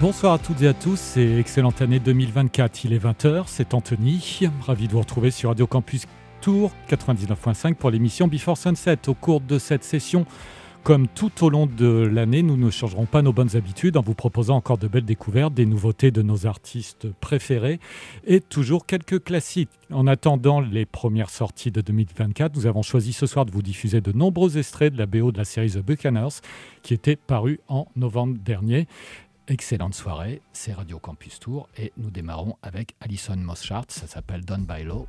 Bonsoir à toutes et à tous, c'est excellente année 2024, il est 20h, c'est Anthony, ravi de vous retrouver sur Radio Campus Tour 99.5 pour l'émission Before Sunset. Au cours de cette session, comme tout au long de l'année, nous ne changerons pas nos bonnes habitudes en vous proposant encore de belles découvertes, des nouveautés de nos artistes préférés et toujours quelques classiques. En attendant les premières sorties de 2024, nous avons choisi ce soir de vous diffuser de nombreux extraits de la BO de la série The Buccaneers qui était parue en novembre dernier. Excellente soirée, c'est Radio Campus Tour et nous démarrons avec Alison Mosshart, ça s'appelle Done by Law.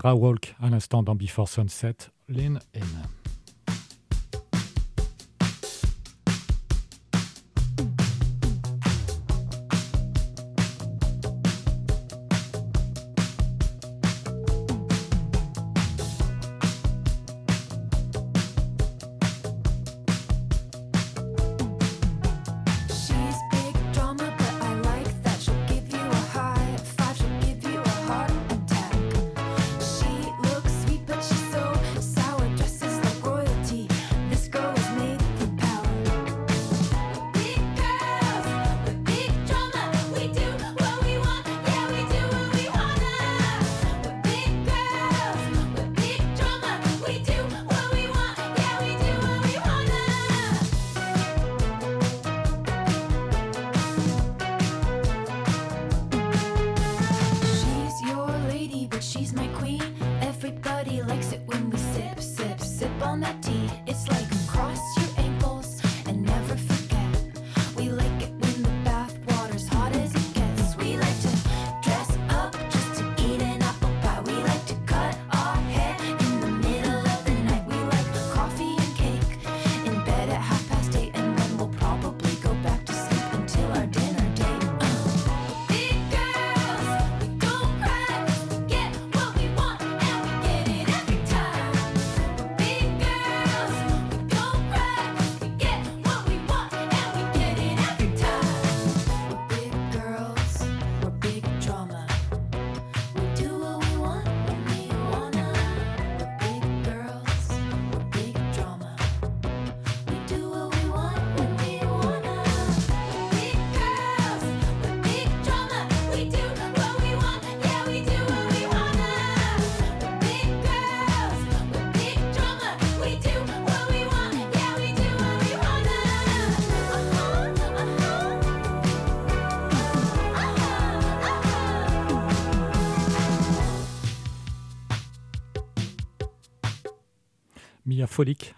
Sarah Walk à l'instant dans Before Sunset, Lynn In.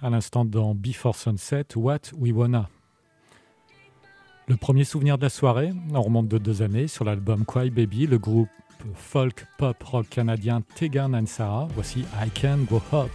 À l'instant dans Before Sunset, What We Wanna. Le premier souvenir de la soirée, on remonte de deux années, sur l'album Cry Baby, le groupe folk pop rock canadien Tegan and Sarah. Voici I Can Go Up.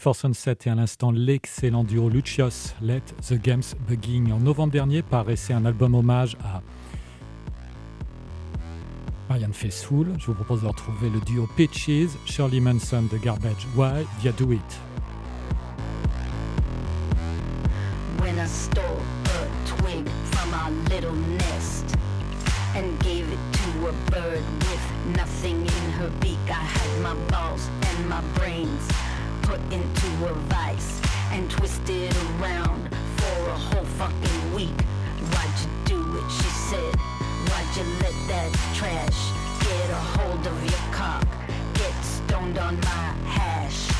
Before Sunset et à l'instant l'excellent duo Lucius Let the Games Begin. En novembre dernier paraissait un album hommage à Marianne Faithfull. Je vous propose de retrouver le duo Pitches, Shirley Manson de Garbage. Why you do it? When I stole a twig from our little nest and gave it to a bird with nothing in her beak, I had my balls and my brains. Put into a vice and twisted around for a whole fucking week. Why'd you do it? She said. Why'd you let that trash get a hold of your cock? Get stoned on my hash.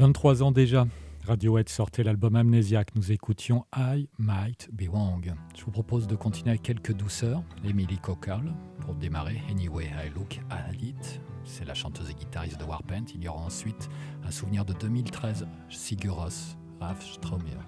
23 ans déjà, Radiohead sortait l'album Amnesiac. Nous écoutions I Might Be Wrong. Je vous propose de continuer avec quelques douceurs. Emily Cockle, pour démarrer, Anyway I Look at It. C'est la chanteuse et guitariste de Warpaint. Il y aura ensuite un souvenir de 2013, Siguros, Ralph Stromer.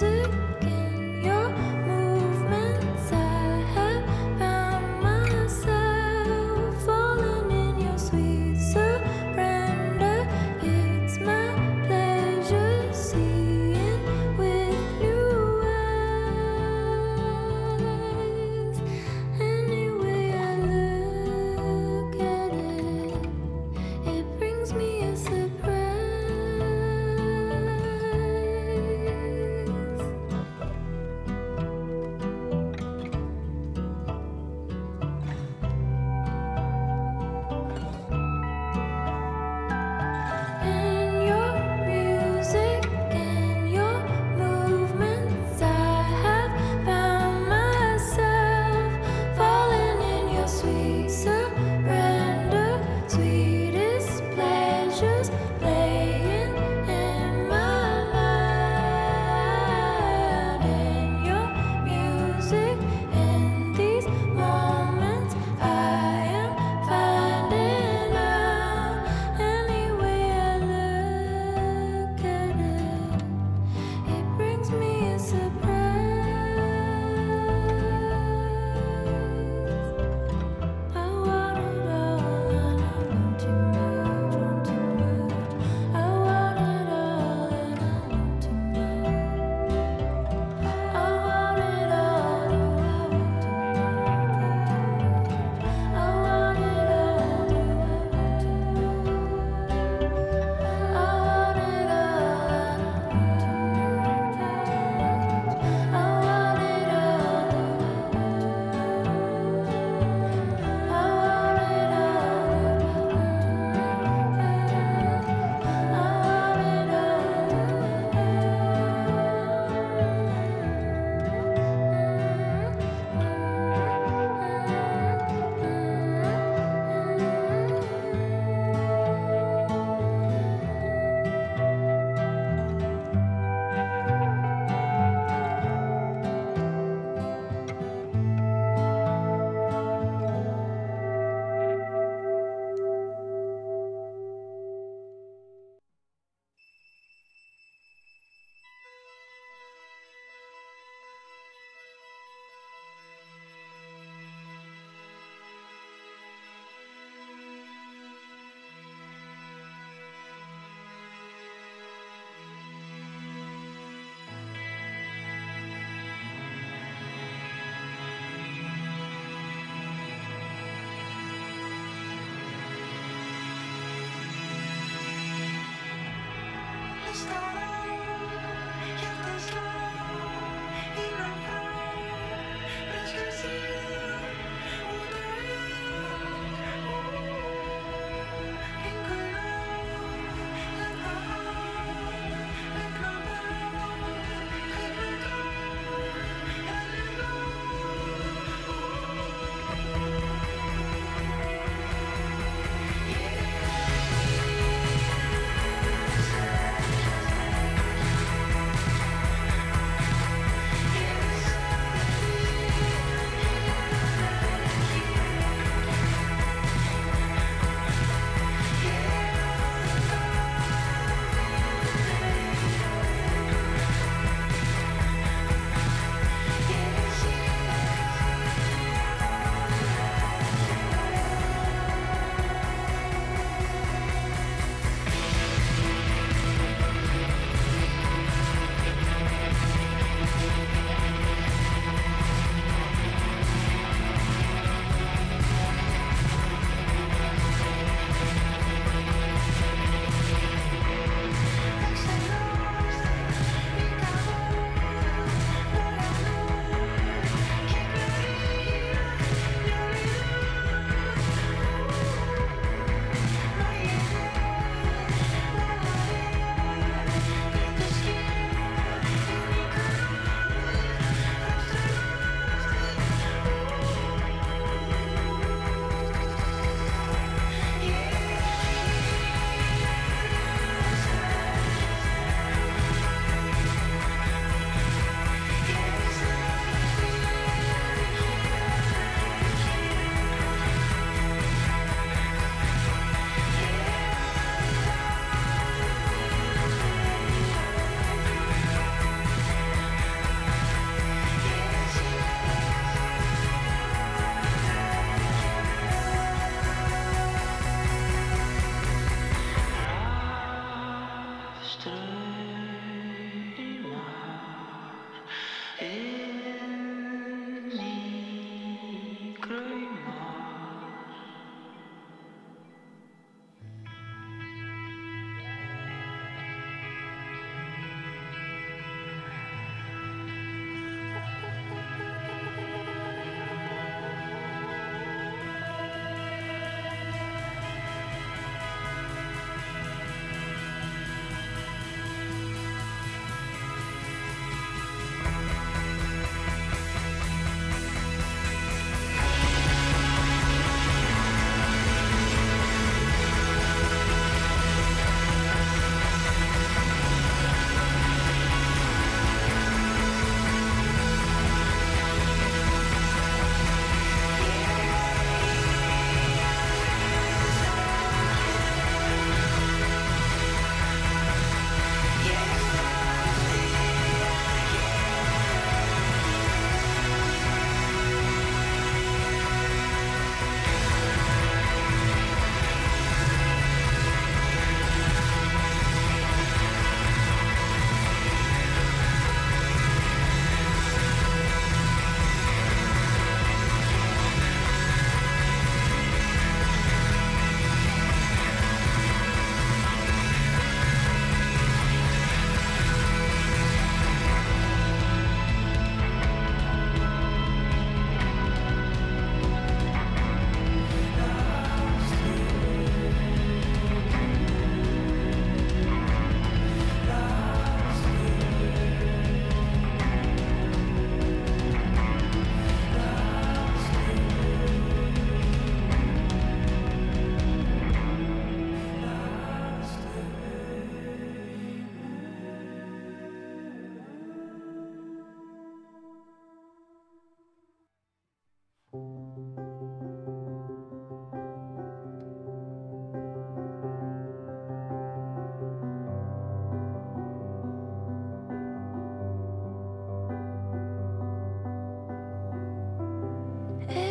music.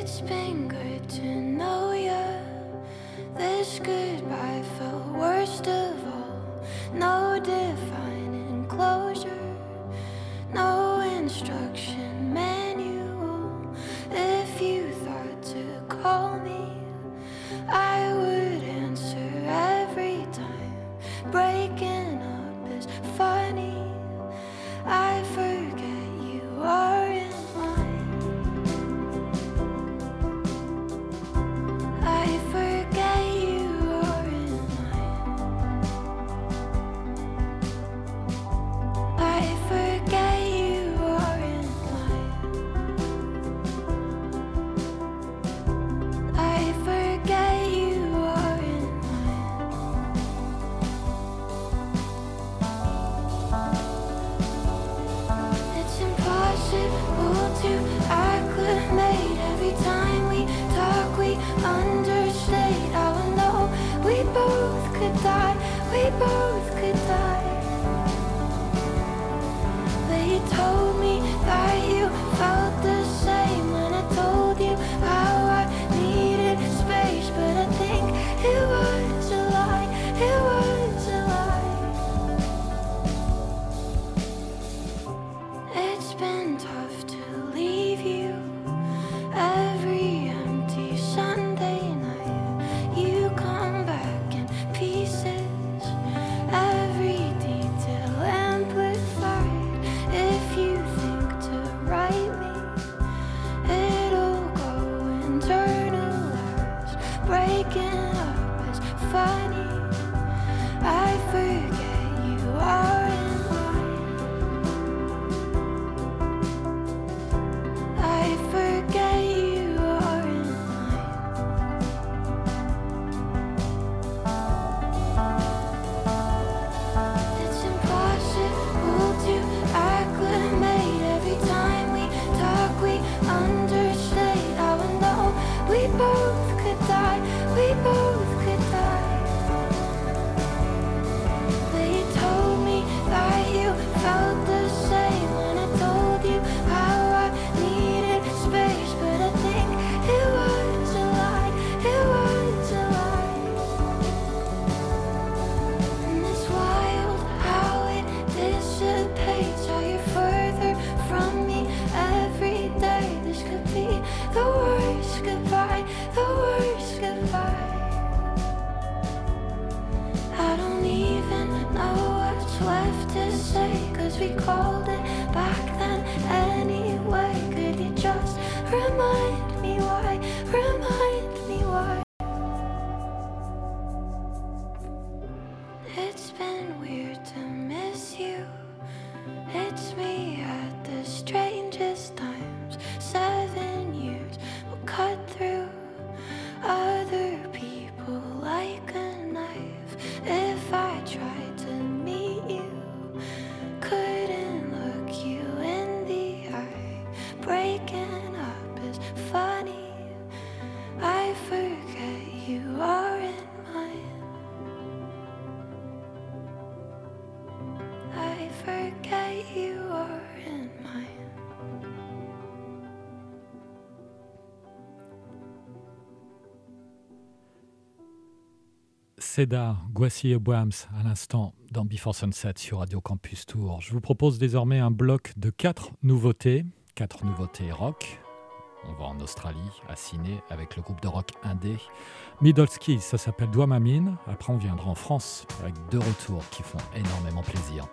It's been good to know you. This goodbye felt worst of all. No defining Seda, Guassi et Boams à l'instant dans Before Sunset sur Radio Campus Tour. Je vous propose désormais un bloc de quatre nouveautés, quatre nouveautés rock. On va en Australie, à Sydney, avec le groupe de rock indé Middleski, ça s'appelle Douamamine. Après, on viendra en France avec deux retours qui font énormément plaisir.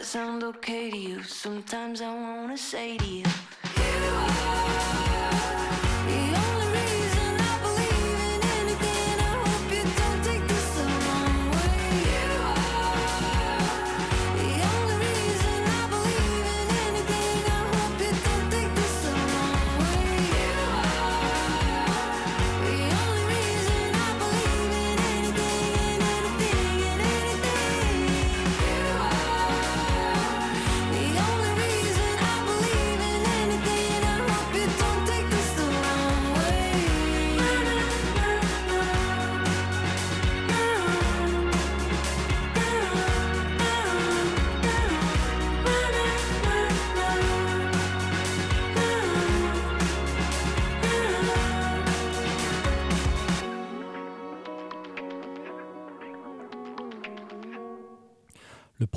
Sound okay to you? Sometimes I wanna say to you.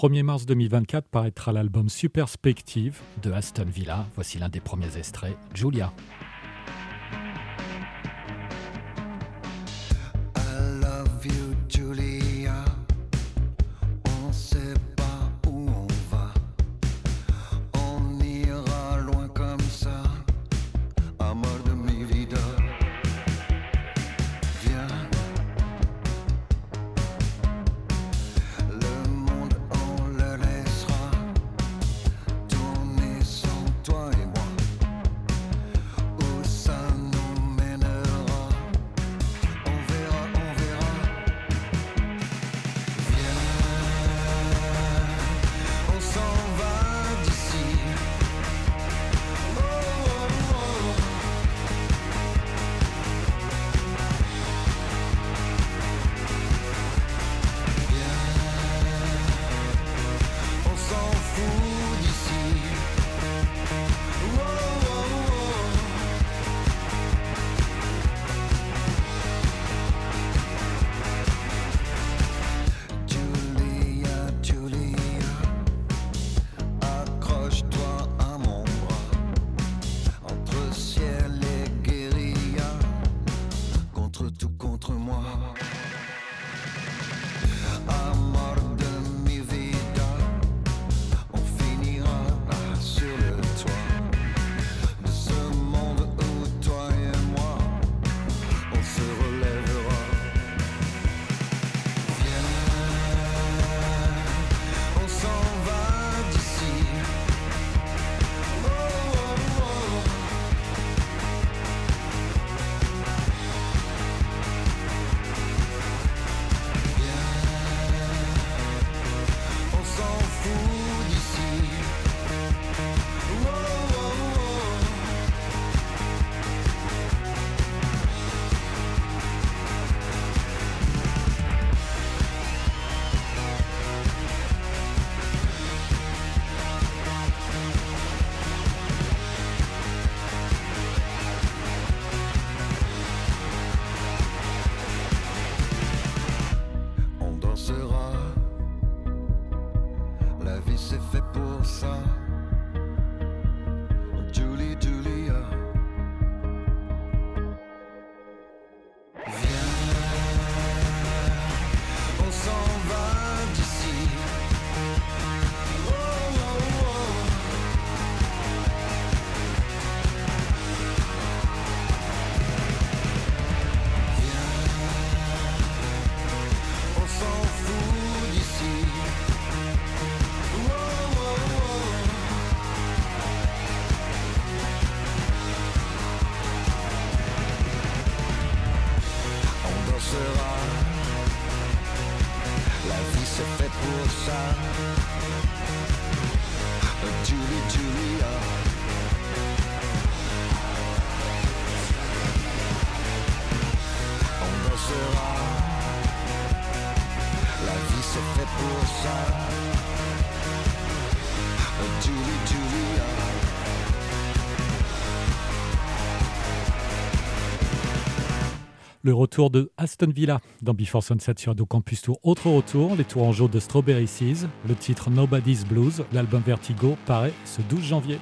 1er mars 2024 paraîtra l'album Superspective de Aston Villa. Voici l'un des premiers extraits, Julia. Le retour de Aston Villa dans Before Sunset sur Ado Campus Tour. Autre retour, les tourangeaux de Strawberry Seas, le titre Nobody's Blues, l'album Vertigo paraît ce 12 janvier.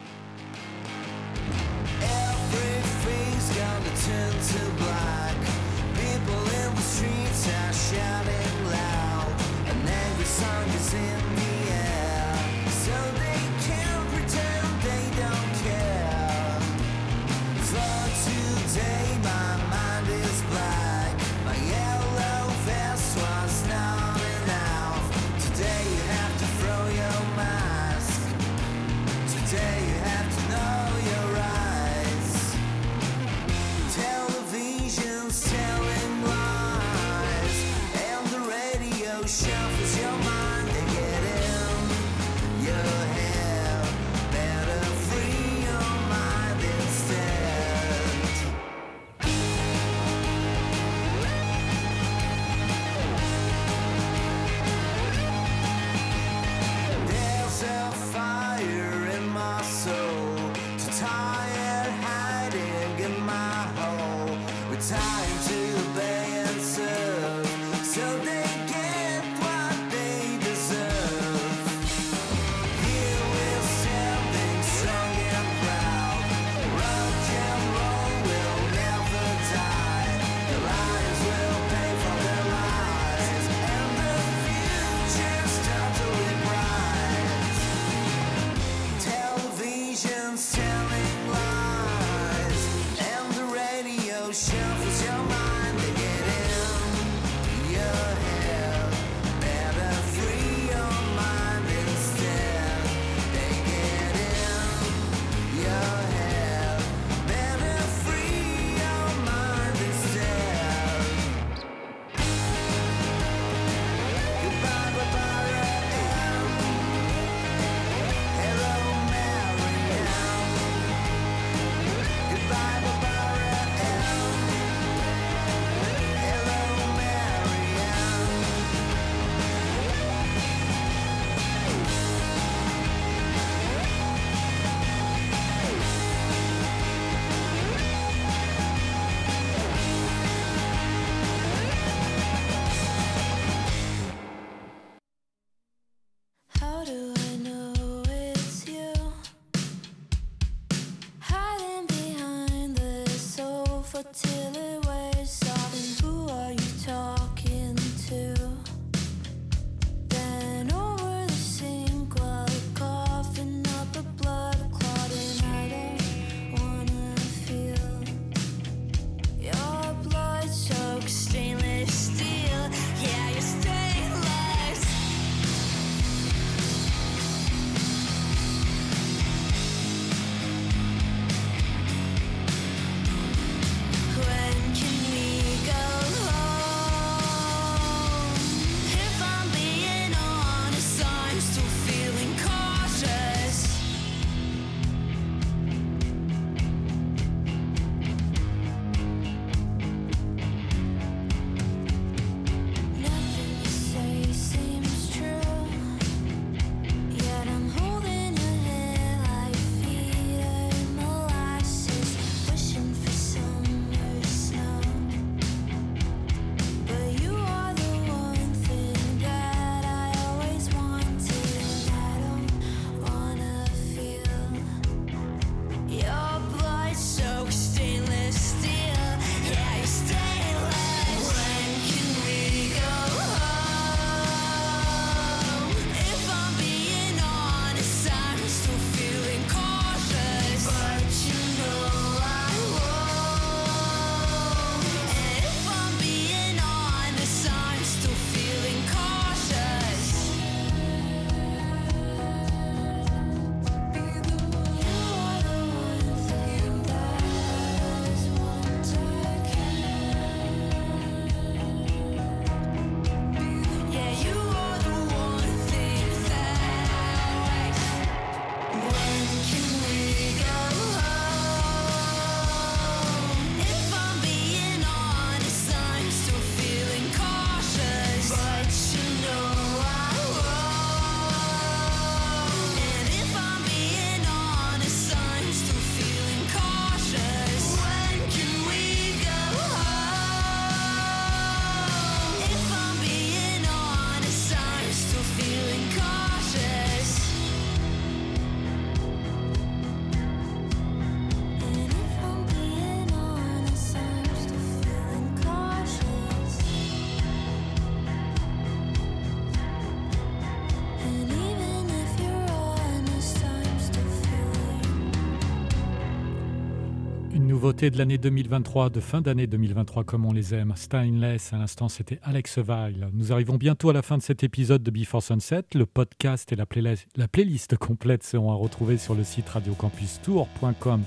De l'année 2023, de fin d'année 2023 comme on les aime. Stainless, à l'instant c'était Alex Weil. Nous arrivons bientôt à la fin de cet épisode de Before Sunset. Le podcast et la, playlist, la playlist complète seront à retrouver sur le site radiocampustour.com.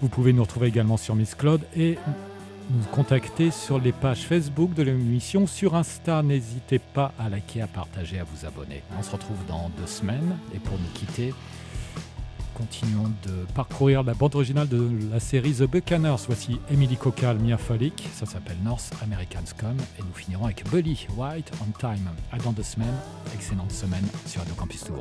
Vous pouvez nous retrouver également sur Miss Claude et nous contacter sur les pages Facebook de l'émission, sur Insta. N'hésitez pas à liker, à partager, à vous abonner. On se retrouve dans deux semaines et pour nous quitter, continuons de parcourir la bande originale de la série The Buccaneers. Voici Emily Cocal, Mia Folic, ça s'appelle North American Scum et nous finirons avec Bully White on Time. À dans deux semaines, excellente semaine sur Radio Campus Tour.